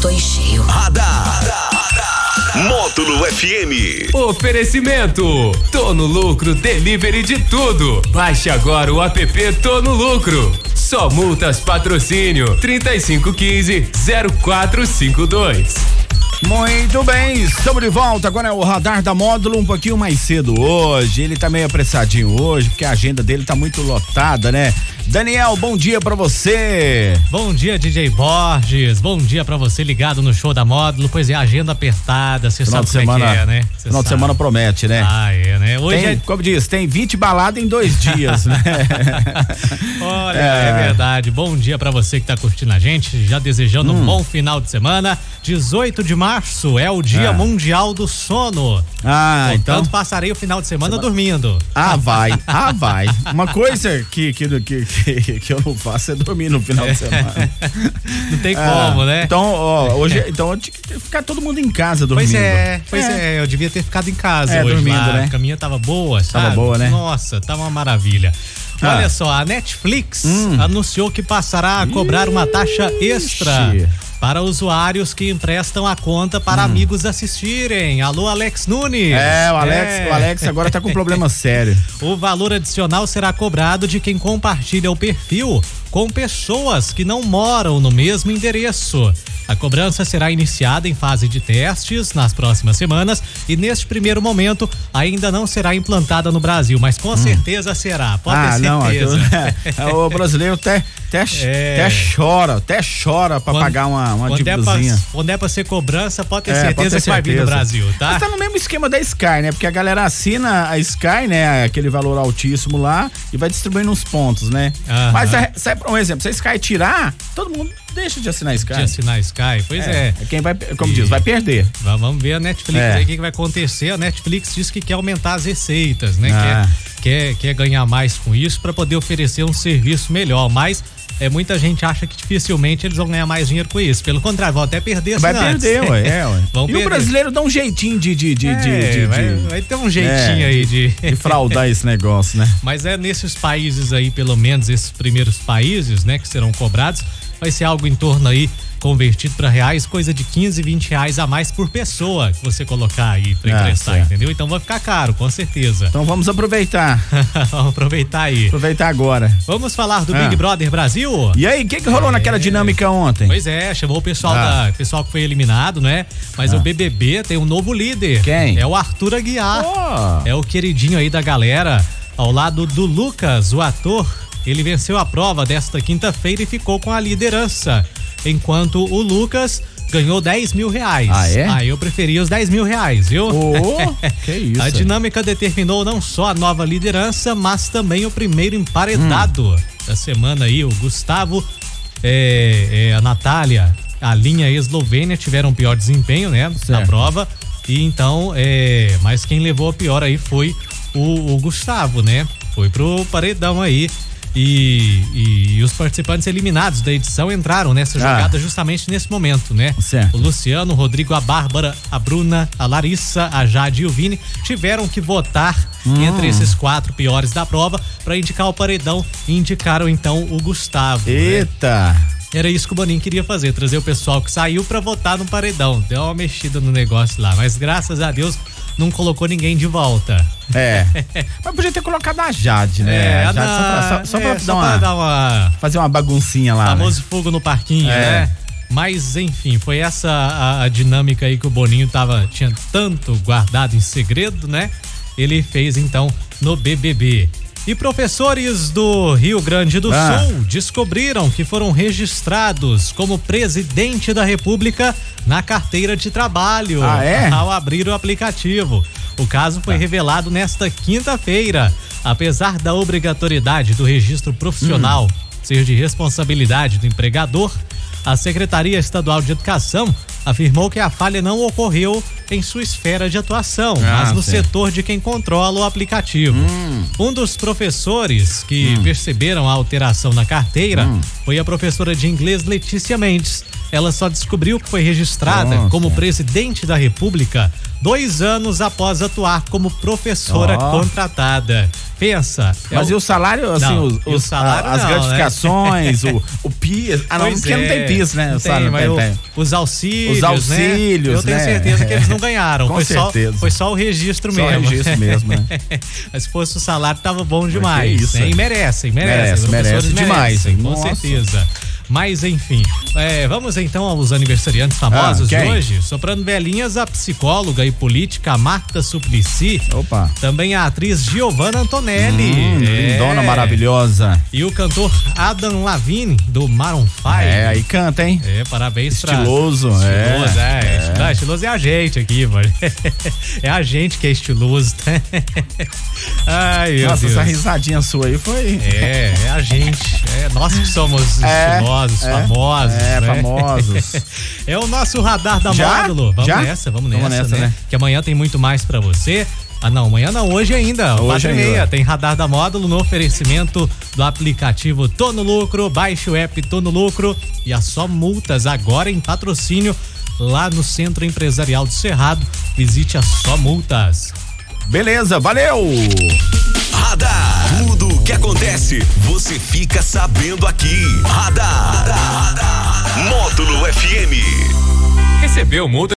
tô em cheio. Radar. Módulo FM. Oferecimento. Tô no lucro, delivery de tudo. Baixe agora o app Tô no lucro. Só multas patrocínio 3515 0452. Muito bem, estamos de volta. Agora é o radar da módulo um pouquinho mais cedo hoje. Ele tá meio apressadinho hoje, porque a agenda dele tá muito lotada, né? Daniel, bom dia para você. Bom dia, DJ Borges. Bom dia para você ligado no show da módulo. Pois é, agenda apertada, você sabe como semana, é que é, né? Cê final sabe. de semana promete, né? Ah, é, né? Hoje tem, é... como diz, tem 20 baladas em dois dias, né? Olha, é. é. verdade. Bom dia para você que tá curtindo a gente, já desejando hum. um bom final de semana. 18 de março é o Dia é. Mundial do Sono. Ah, Portanto, então. passarei o final de semana, dormindo. Ah, vai. Ah, vai. Uma coisa que, que, que, que, que eu não faço é dormir no final de semana. não tem como, né? Então, ó, hoje, então tinha que ficar todo mundo em casa dormindo. Pois é, pois é, é eu devia ter ficado em casa é, hoje dormindo, lá. né? A caminha tava boa, sabe? Tava boa, né? Nossa, tava uma maravilha. Ah. Olha só, a Netflix hum. anunciou que passará a cobrar uma taxa extra para usuários que emprestam a conta para hum. amigos assistirem. Alô, Alex Nunes. É, o Alex, é. o Alex agora tá com um problema sério. O valor adicional será cobrado de quem compartilha o perfil com pessoas que não moram no mesmo endereço. A cobrança será iniciada em fase de testes nas próximas semanas e neste primeiro momento ainda não será implantada no Brasil, mas com hum. certeza será. Pode ah, ter certeza. Não, é, o brasileiro até, até, é. até chora, até chora para pagar uma, uma quando é pra, quando é pra ser cobrança, pode ter, é, certeza, pode ter certeza que vai vir no Brasil, tá? Mas tá no mesmo esquema da Sky, né? Porque a galera assina a Sky, né? Aquele valor altíssimo lá e vai distribuindo uns pontos, né? Mas sai um exemplo, se a Sky tirar, todo mundo deixa de assinar Sky. De assinar Sky, pois é. é. Quem vai, como e... diz, vai perder. Vamos ver a Netflix é. aí o que, que, vai acontecer. A Netflix diz que quer aumentar as receitas, né? Ah. Quer, quer, quer ganhar mais com isso para poder oferecer um serviço melhor. Mas é, muita gente acha que dificilmente eles vão ganhar mais dinheiro com isso. Pelo contrário, vão até perder Vai perder, ué. É, ué. Vão e perder. o brasileiro dá um jeitinho de. de, de, é, de, de vai, vai, ter um jeitinho é, aí de. De fraudar esse negócio, né? Mas é nesses países aí, pelo menos esses primeiros países, né, que serão cobrados, vai ser algo em torno aí convertido para reais, coisa de 15, 20 reais a mais por pessoa que você colocar aí para ah, emprestar, entendeu? Então vai ficar caro, com certeza. Então vamos aproveitar. vamos aproveitar aí. Aproveitar agora. Vamos falar do ah. Big Brother Brasil? E aí, o que, que rolou é... naquela dinâmica ontem? Pois é, chamou o pessoal ah. da pessoal que foi eliminado, né? Mas o BBB tem um novo líder. Quem? É o Arthur Aguiar. Oh. É o queridinho aí da galera, ao lado do Lucas, o ator. Ele venceu a prova desta quinta-feira e ficou com a liderança enquanto o Lucas ganhou 10 mil reais. Ah, é? Ah, eu preferi os 10 mil reais, viu? Oh, que isso. A dinâmica determinou não só a nova liderança, mas também o primeiro emparedado hum. da semana aí, o Gustavo, é, é, a Natália, a linha eslovênia tiveram pior desempenho, né, certo. na prova. E então, é, mas quem levou a pior aí foi o, o Gustavo, né? Foi pro paredão aí. E, e, e, os participantes eliminados da edição entraram nessa ah. jogada ah. justamente nesse momento, né? Certo. O Luciano, o Rodrigo, a Bárbara, a Bruna, a Larissa, a Jade e o Vini tiveram que votar hum. entre esses quatro piores da prova para indicar o paredão e indicaram então o Gustavo. Né? Eita! Né? Era isso que o Boninho queria fazer, trazer o pessoal que saiu para votar no paredão. Deu uma mexida no negócio lá, mas graças a Deus não colocou ninguém de volta. É. Mas podia ter colocado a Jade, né? É, a Jade, só pra, só, só pra, é, dar, só uma, dar, uma, Fazer uma baguncinha lá. Famoso né? fogo no parquinho, é. né? Mas, enfim, foi essa a, a, dinâmica aí que o Boninho tava, tinha tanto guardado em segredo, né? Ele fez então no BBB. E professores do Rio Grande do ah. Sul descobriram que foram registrados como presidente da República na carteira de trabalho ah, é? ao abrir o aplicativo. O caso foi ah. revelado nesta quinta-feira. Apesar da obrigatoriedade do registro profissional hum. ser de responsabilidade do empregador, a Secretaria Estadual de Educação afirmou que a falha não ocorreu em sua esfera de atuação, ah, mas no certo. setor de quem controla o aplicativo. Hum. Um dos professores que hum. perceberam a alteração na carteira hum. foi a professora de inglês Letícia Mendes. Ela só descobriu que foi registrada Nossa. como presidente da República dois anos após atuar como professora Ó. contratada. Pensa. é Mas o- e o salário, assim, Não, os, o os- salário a- as não, né? gratificações, o, o PIS. Ah, não, Pois porque não é. tem PIS, né? Não O salário tem, não mas tem, o- tem. os auxílios, Os auxílios, né? Eu tenho né? certeza que eles não ganharam. Com foi certeza. Só, foi só o registro Só o mesmo. registro mesmo, né? Mas se fosse o salário, tava bom demais. que isso, né? é. E merecem, merecem. Merece, professores merece demais, merecem? Com Nossa. certeza. Mas enfim, é, vamos então aos aniversariantes famosos Ah, de hoje. Soprando velhinhas, a psicóloga e política Marta Suplicy. Opa. Também a atriz Giovanna Antonelli. Hum, É. lindona maravilhosa. E o cantor Adam Lavigne, do Maroon 5. É, aí canta, hein? É, parabéns pra- Estiloso, é. Estiloso, é. É. Não, estiloso é a gente aqui, mano. É a gente que é estiloso. Ai, meu Nossa, Deus. essa risadinha sua aí foi. É, é a gente. É nós que somos É, estilosos, é, famosos. é, né? famosos. É o nosso radar da Já? módulo. Vamos Já? nessa, vamos nessa, Vamos nessa, né? né? Que amanhã tem muito mais pra você. Ah, não, amanhã não, hoje ainda. Hoje Quatro e ainda. meia, tem radar da módulo no oferecimento do aplicativo Tô no Lucro. Baixe o app Tô no Lucro e a só multas agora em patrocínio lá no Centro Empresarial do Cerrado. Visite a só multas. Beleza, valeu! Radar. Que acontece, você fica sabendo aqui. Radar. Módulo FM. Recebeu multa